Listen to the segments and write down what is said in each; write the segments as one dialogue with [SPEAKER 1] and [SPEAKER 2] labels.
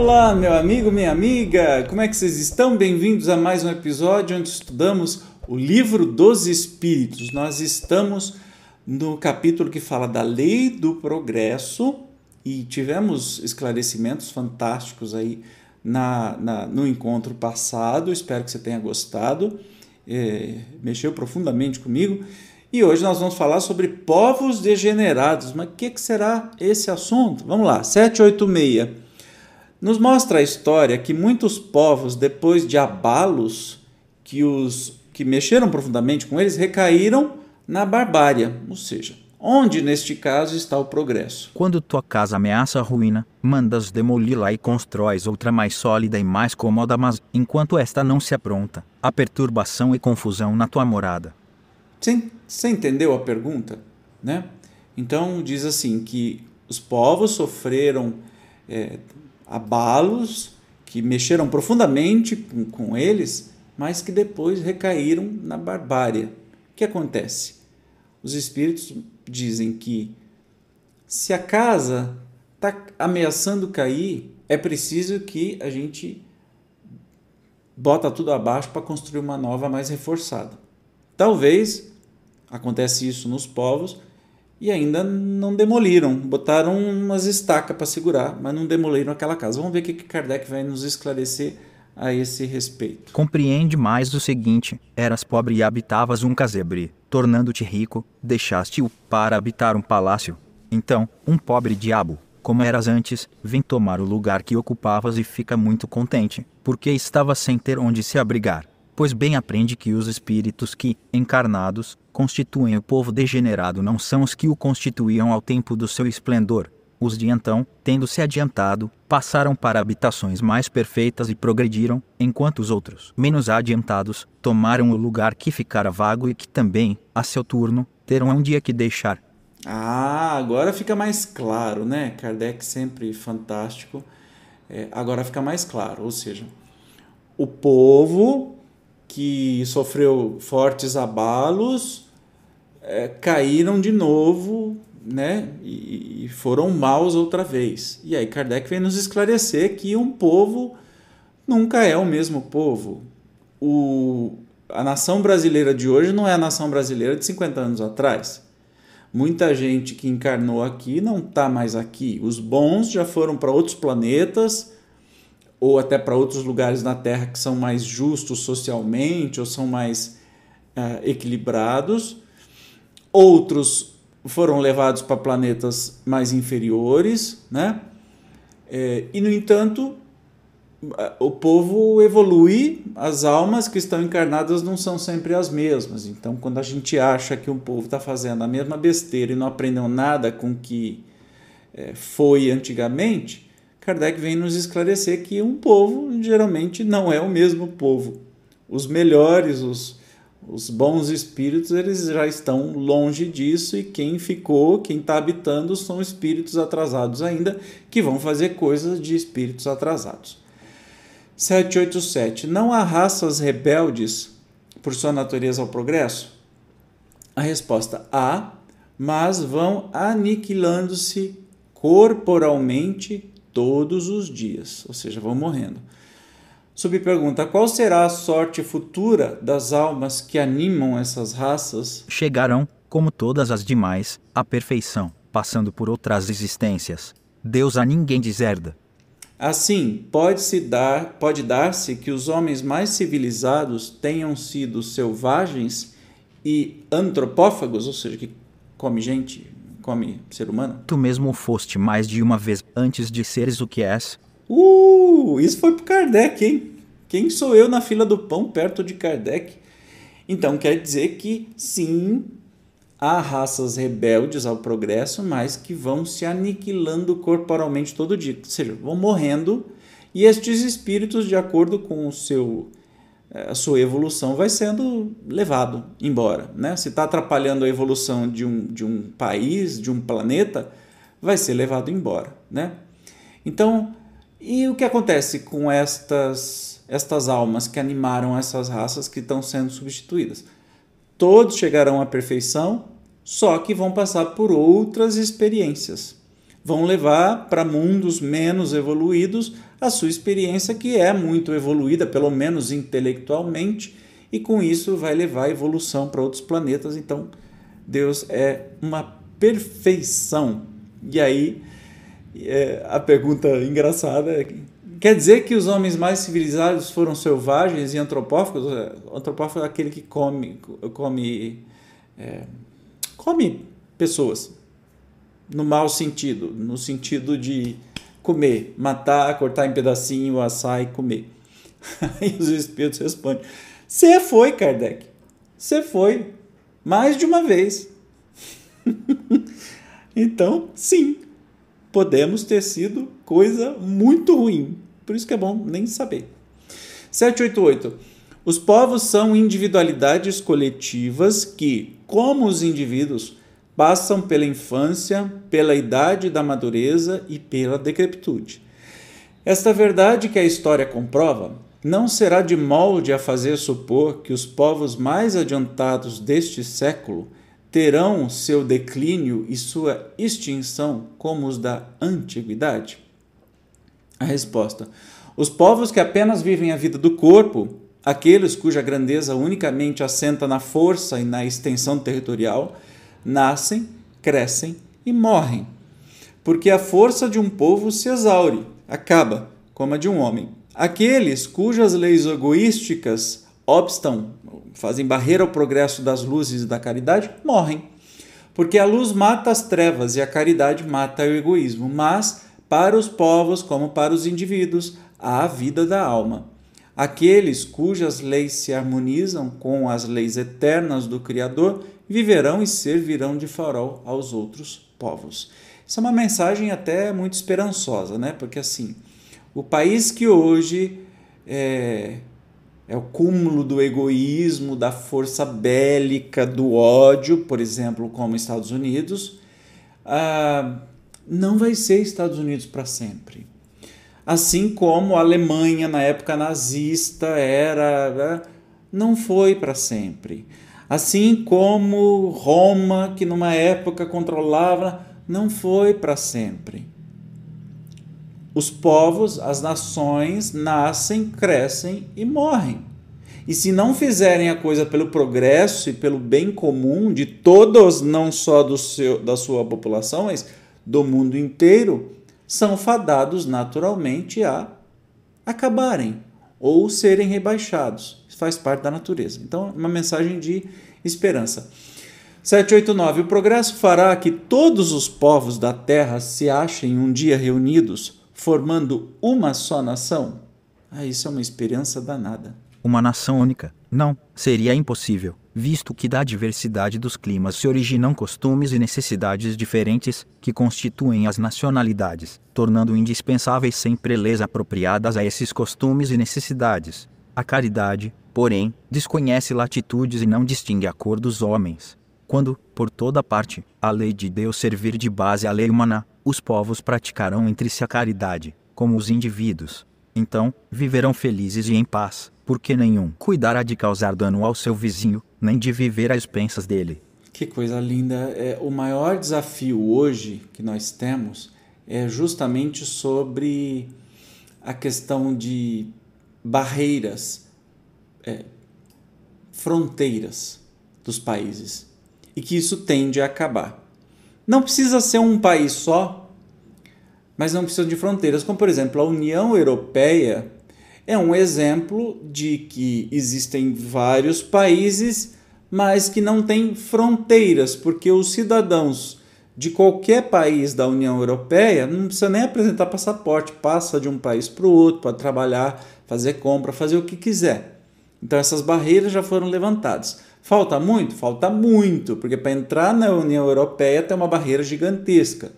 [SPEAKER 1] Olá, meu amigo, minha amiga, como é que vocês estão? Bem-vindos a mais um episódio onde estudamos o livro dos Espíritos. Nós estamos no capítulo que fala da lei do progresso e tivemos esclarecimentos fantásticos aí na, na no encontro passado. Espero que você tenha gostado, é, mexeu profundamente comigo. E hoje nós vamos falar sobre povos degenerados. Mas o que, que será esse assunto? Vamos lá, 786 nos mostra a história que muitos povos, depois de abalos que os que mexeram profundamente com eles, recaíram na barbárie, ou seja, onde neste caso está o progresso.
[SPEAKER 2] Quando tua casa ameaça a ruína, mandas demoli-la e constróis outra mais sólida e mais cômoda, mas enquanto esta não se apronta, há perturbação e confusão na tua morada.
[SPEAKER 1] Sim, você entendeu a pergunta, né? Então diz assim que os povos sofreram é, abalos que mexeram profundamente com, com eles, mas que depois recaíram na barbárie. O que acontece? Os espíritos dizem que se a casa está ameaçando cair, é preciso que a gente bota tudo abaixo para construir uma nova mais reforçada. Talvez acontece isso nos povos e ainda não demoliram, botaram umas estacas para segurar, mas não demoliram aquela casa. Vamos ver o que Kardec vai nos esclarecer a esse respeito.
[SPEAKER 2] Compreende mais o seguinte: eras pobre e habitavas um casebre, tornando-te rico, deixaste-o para habitar um palácio. Então, um pobre diabo, como eras antes, vem tomar o lugar que ocupavas e fica muito contente, porque estava sem ter onde se abrigar pois bem aprende que os espíritos que, encarnados, constituem o povo degenerado não são os que o constituíam ao tempo do seu esplendor. Os de então, tendo se adiantado, passaram para habitações mais perfeitas e progrediram, enquanto os outros, menos adiantados, tomaram o lugar que ficara vago e que também, a seu turno, terão um dia que deixar.
[SPEAKER 1] Ah, agora fica mais claro, né? Kardec sempre fantástico. É, agora fica mais claro, ou seja, o povo que sofreu fortes abalos é, caíram de novo né, e, e foram maus outra vez. E aí Kardec vem nos esclarecer que um povo nunca é o mesmo povo. O, a nação brasileira de hoje não é a nação brasileira de 50 anos atrás. Muita gente que encarnou aqui não está mais aqui. Os bons já foram para outros planetas ou até para outros lugares na Terra que são mais justos socialmente ou são mais uh, equilibrados. Outros foram levados para planetas mais inferiores, né? É, e, no entanto, o povo evolui, as almas que estão encarnadas não são sempre as mesmas. Então, quando a gente acha que um povo está fazendo a mesma besteira e não aprendeu nada com o que é, foi antigamente, Kardec vem nos esclarecer que um povo geralmente não é o mesmo povo. Os melhores, os, os bons espíritos, eles já estão longe disso e quem ficou, quem está habitando, são espíritos atrasados ainda, que vão fazer coisas de espíritos atrasados. 787. Não há raças rebeldes por sua natureza ao progresso? A resposta: há, mas vão aniquilando-se corporalmente todos os dias, ou seja, vão morrendo. Subpergunta: qual será a sorte futura das almas que animam essas raças?
[SPEAKER 2] Chegarão, como todas as demais, à perfeição, passando por outras existências. Deus a ninguém deserda.
[SPEAKER 1] Assim, pode-se dar, pode dar-se que os homens mais civilizados tenham sido selvagens e antropófagos, ou seja, que come gente, come ser humano?
[SPEAKER 2] Tu mesmo foste mais de uma vez antes de seres o que és.
[SPEAKER 1] Uh, isso foi pro Kardec, hein? Quem sou eu na fila do pão perto de Kardec? Então quer dizer que sim, há raças rebeldes ao progresso, mas que vão se aniquilando corporalmente todo dia, ou seja, vão morrendo, e estes espíritos, de acordo com o seu a sua evolução vai sendo levado embora. Né? Se está atrapalhando a evolução de um, de um país, de um planeta, vai ser levado embora. Né? Então, e o que acontece com estas, estas almas que animaram essas raças que estão sendo substituídas? Todos chegarão à perfeição, só que vão passar por outras experiências. Vão levar para mundos menos evoluídos a sua experiência, que é muito evoluída, pelo menos intelectualmente, e com isso vai levar a evolução para outros planetas. Então, Deus é uma perfeição. E aí, é, a pergunta engraçada é: quer dizer que os homens mais civilizados foram selvagens e antropófagos? Antropófago é aquele que come, come, é, come pessoas, no mau sentido, no sentido de comer, matar, cortar em pedacinho, assar e comer. Aí os espíritos respondem: Você foi, Kardec. Você foi. Mais de uma vez. então, sim, podemos ter sido coisa muito ruim. Por isso que é bom nem saber. 788. Os povos são individualidades coletivas que, como os indivíduos, passam pela infância, pela idade da madureza e pela decrepitude. Esta verdade que a história comprova não será de molde a fazer supor que os povos mais adiantados deste século terão seu declínio e sua extinção como os da antiguidade? A resposta: os povos que apenas vivem a vida do corpo, aqueles cuja grandeza unicamente assenta na força e na extensão territorial, nascem, crescem e morrem. Porque a força de um povo se exaure, acaba, como a de um homem. Aqueles cujas leis egoísticas obstam, fazem barreira ao progresso das luzes e da caridade, morrem. Porque a luz mata as trevas e a caridade mata o egoísmo. Mas, para os povos, como para os indivíduos, há a vida da alma. Aqueles cujas leis se harmonizam com as leis eternas do Criador viverão e servirão de farol aos outros povos. Isso é uma mensagem até muito esperançosa, né? Porque assim, o país que hoje é, é o cúmulo do egoísmo, da força bélica, do ódio, por exemplo, como Estados Unidos, ah, não vai ser Estados Unidos para sempre. Assim como a Alemanha na época nazista era, né? não foi para sempre. Assim como Roma, que numa época controlava, não foi para sempre. Os povos, as nações nascem, crescem e morrem. E se não fizerem a coisa pelo progresso e pelo bem comum de todos, não só do seu, da sua população, mas do mundo inteiro, são fadados naturalmente a acabarem ou serem rebaixados faz parte da natureza. Então, uma mensagem de esperança. 789. O progresso fará que todos os povos da terra se achem um dia reunidos, formando uma só nação? Ah, isso é uma esperança danada.
[SPEAKER 2] Uma nação única? Não, seria impossível, visto que da diversidade dos climas se originam costumes e necessidades diferentes que constituem as nacionalidades, tornando indispensáveis sempre leis apropriadas a esses costumes e necessidades. A caridade, porém, desconhece latitudes e não distingue a cor dos homens. Quando, por toda parte, a lei de Deus servir de base à lei humana, os povos praticarão entre si a caridade, como os indivíduos. Então, viverão felizes e em paz, porque nenhum cuidará de causar dano ao seu vizinho, nem de viver às expensas dele.
[SPEAKER 1] Que coisa linda! É, o maior desafio hoje que nós temos é justamente sobre a questão de barreiras é, fronteiras dos países e que isso tende a acabar. Não precisa ser um país só, mas não precisa de fronteiras, como por exemplo a União Europeia é um exemplo de que existem vários países, mas que não têm fronteiras, porque os cidadãos de qualquer país da União Europeia não precisa nem apresentar passaporte, passa de um país para o outro para trabalhar, fazer compra, fazer o que quiser. Então essas barreiras já foram levantadas. Falta muito? Falta muito, porque para entrar na União Europeia tem uma barreira gigantesca.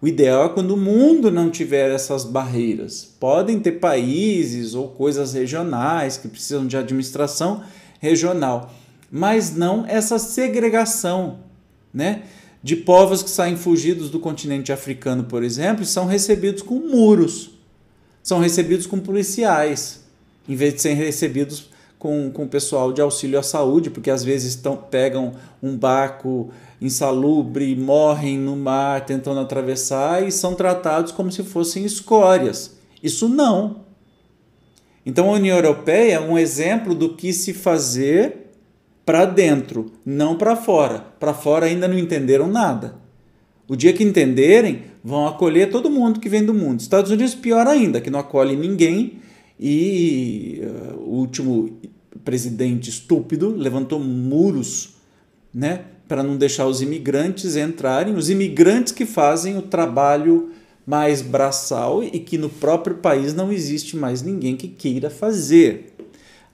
[SPEAKER 1] O ideal é quando o mundo não tiver essas barreiras. Podem ter países ou coisas regionais que precisam de administração regional, mas não essa segregação, né? De povos que saem fugidos do continente africano, por exemplo, são recebidos com muros, são recebidos com policiais, em vez de serem recebidos com, com o pessoal de auxílio à saúde, porque às vezes tão, pegam um barco insalubre, morrem no mar tentando atravessar e são tratados como se fossem escórias Isso não. Então a União Europeia é um exemplo do que se fazer para dentro, não para fora. Para fora ainda não entenderam nada. O dia que entenderem, vão acolher todo mundo que vem do mundo. Estados Unidos, pior ainda, que não acolhe ninguém. E uh, o último presidente estúpido levantou muros né, para não deixar os imigrantes entrarem. Os imigrantes que fazem o trabalho mais braçal e que no próprio país não existe mais ninguém que queira fazer.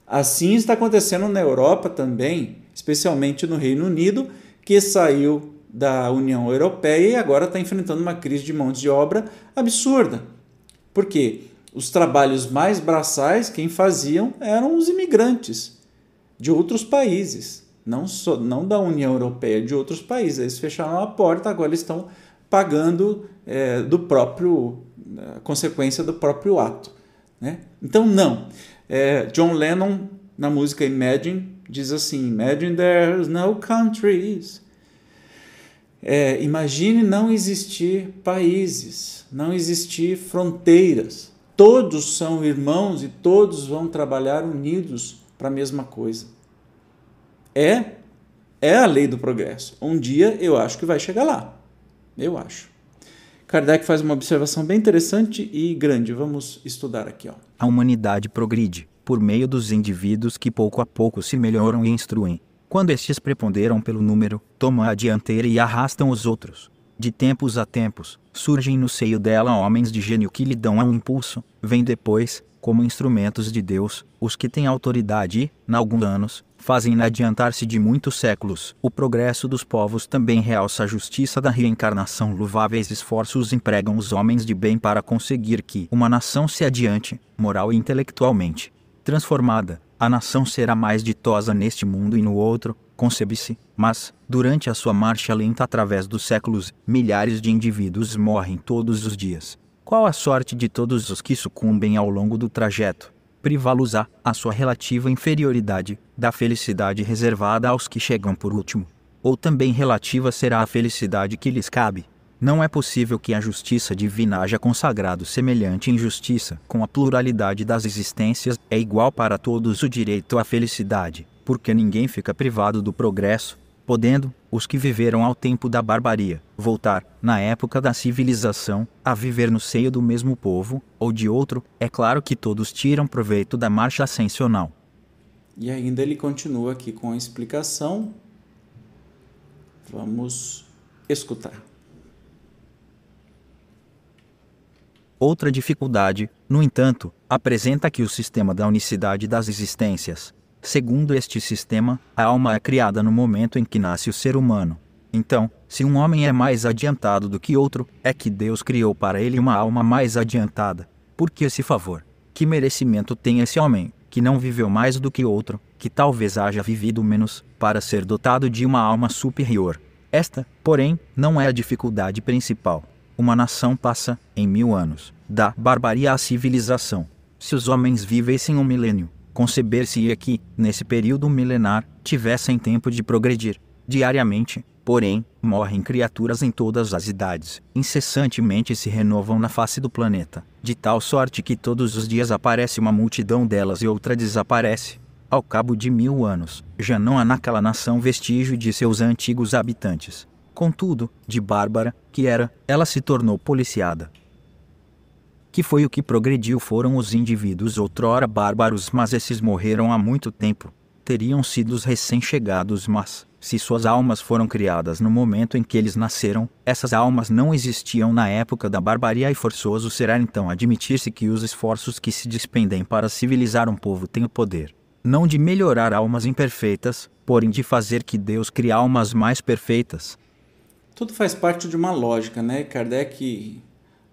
[SPEAKER 1] Assim está acontecendo na Europa também, especialmente no Reino Unido, que saiu da União Europeia e agora está enfrentando uma crise de mão de obra absurda. Por quê? Os trabalhos mais braçais, quem faziam eram os imigrantes de outros países, não, só, não da União Europeia, de outros países. Eles fecharam a porta, agora estão pagando é, do próprio, a consequência do próprio ato. Né? Então, não. É, John Lennon, na música Imagine, diz assim: Imagine there's no countries é, imagine não existir países, não existir fronteiras. Todos são irmãos e todos vão trabalhar unidos para a mesma coisa. É, é a lei do progresso. Um dia eu acho que vai chegar lá. Eu acho. Kardec faz uma observação bem interessante e grande. Vamos estudar aqui. Ó.
[SPEAKER 2] A humanidade progride por meio dos indivíduos que pouco a pouco se melhoram e instruem quando estes preponderam pelo número, tomam a dianteira e arrastam os outros. De tempos a tempos, surgem no seio dela homens de gênio que lhe dão um impulso. Vêm depois, como instrumentos de Deus, os que têm autoridade e, na alguns anos, fazem adiantar-se de muitos séculos. O progresso dos povos também realça a justiça da reencarnação. Louváveis esforços empregam os homens de bem para conseguir que uma nação se adiante, moral e intelectualmente. Transformada, a nação será mais ditosa neste mundo e no outro, concebe-se, mas, durante a sua marcha lenta através dos séculos, milhares de indivíduos morrem todos os dias. Qual a sorte de todos os que sucumbem ao longo do trajeto? Privá-los-á, a sua relativa inferioridade, da felicidade reservada aos que chegam por último. Ou também relativa será a felicidade que lhes cabe, não é possível que a justiça divina haja consagrado semelhante injustiça. Com a pluralidade das existências, é igual para todos o direito à felicidade, porque ninguém fica privado do progresso, podendo, os que viveram ao tempo da barbaria, voltar, na época da civilização, a viver no seio do mesmo povo, ou de outro, é claro que todos tiram proveito da marcha ascensional.
[SPEAKER 1] E ainda ele continua aqui com a explicação. Vamos escutar.
[SPEAKER 2] Outra dificuldade, no entanto, apresenta que o sistema da unicidade das existências. Segundo este sistema, a alma é criada no momento em que nasce o ser humano. Então, se um homem é mais adiantado do que outro, é que Deus criou para ele uma alma mais adiantada. Por que esse favor? Que merecimento tem esse homem, que não viveu mais do que outro, que talvez haja vivido menos, para ser dotado de uma alma superior? Esta, porém, não é a dificuldade principal uma nação passa, em mil anos, da barbaria à civilização. Se os homens vivessem um milênio, conceber-se-ia que, nesse período milenar, tivessem tempo de progredir. Diariamente, porém, morrem criaturas em todas as idades, incessantemente se renovam na face do planeta, de tal sorte que todos os dias aparece uma multidão delas e outra desaparece. Ao cabo de mil anos, já não há naquela nação vestígio de seus antigos habitantes. Contudo, de bárbara, que era, ela se tornou policiada. Que foi o que progrediu foram os indivíduos outrora bárbaros, mas esses morreram há muito tempo. Teriam sido os recém-chegados, mas, se suas almas foram criadas no momento em que eles nasceram, essas almas não existiam na época da barbaria e forçoso será então admitir-se que os esforços que se despendem para civilizar um povo têm o poder, não de melhorar almas imperfeitas, porém de fazer que Deus crie almas mais perfeitas.
[SPEAKER 1] Tudo faz parte de uma lógica, né? Kardec,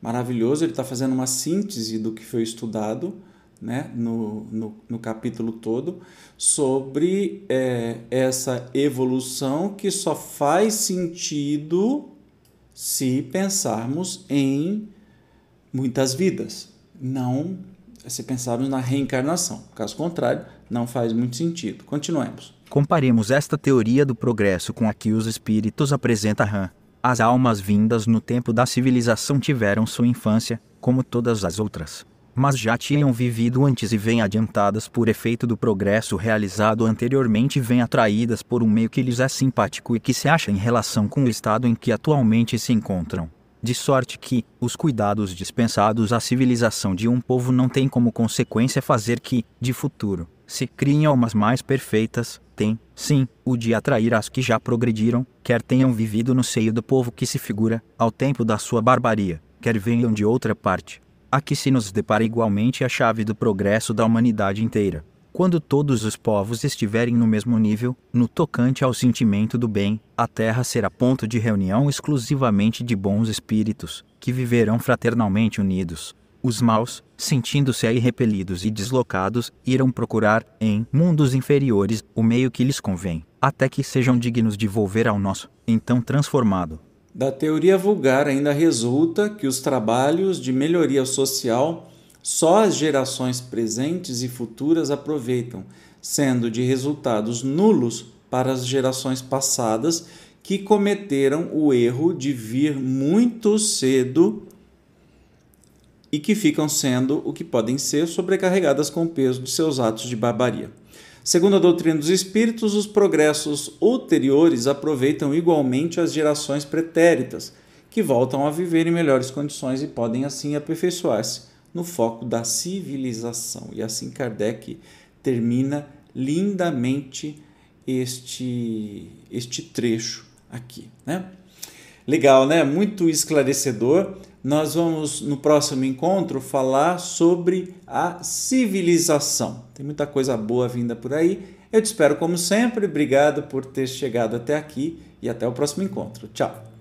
[SPEAKER 1] maravilhoso, ele está fazendo uma síntese do que foi estudado né? no, no, no capítulo todo sobre é, essa evolução que só faz sentido se pensarmos em muitas vidas, não se pensarmos na reencarnação. Caso contrário, não faz muito sentido. Continuemos.
[SPEAKER 2] Comparemos esta teoria do progresso com a que os espíritos apresenta Han. As almas vindas no tempo da civilização tiveram sua infância, como todas as outras. mas já tinham vivido antes e vêm adiantadas por efeito do progresso realizado anteriormente vêm atraídas por um meio que lhes é simpático e que se acha em relação com o estado em que atualmente se encontram. De sorte que, os cuidados dispensados à civilização de um povo não têm como consequência fazer que, de futuro, se criem almas mais perfeitas, tem, sim, o de atrair as que já progrediram, quer tenham vivido no seio do povo que se figura, ao tempo da sua barbaria, quer venham de outra parte. Aqui se nos depara igualmente a chave do progresso da humanidade inteira. Quando todos os povos estiverem no mesmo nível, no tocante ao sentimento do bem, a terra será ponto de reunião exclusivamente de bons espíritos, que viverão fraternalmente unidos. Os maus, sentindo-se aí repelidos e deslocados, irão procurar, em mundos inferiores, o meio que lhes convém, até que sejam dignos de volver ao nosso, então transformado.
[SPEAKER 1] Da teoria vulgar ainda resulta que os trabalhos de melhoria social só as gerações presentes e futuras aproveitam, sendo de resultados nulos para as gerações passadas que cometeram o erro de vir muito cedo e que ficam sendo o que podem ser sobrecarregadas com o peso de seus atos de barbaria. Segundo a doutrina dos espíritos, os progressos ulteriores aproveitam igualmente as gerações pretéritas, que voltam a viver em melhores condições e podem assim aperfeiçoar-se no foco da civilização. E assim Kardec termina lindamente este, este trecho aqui. Né? Legal, né? Muito esclarecedor. Nós vamos no próximo encontro falar sobre a civilização. Tem muita coisa boa vinda por aí. Eu te espero como sempre. Obrigado por ter chegado até aqui e até o próximo encontro. Tchau.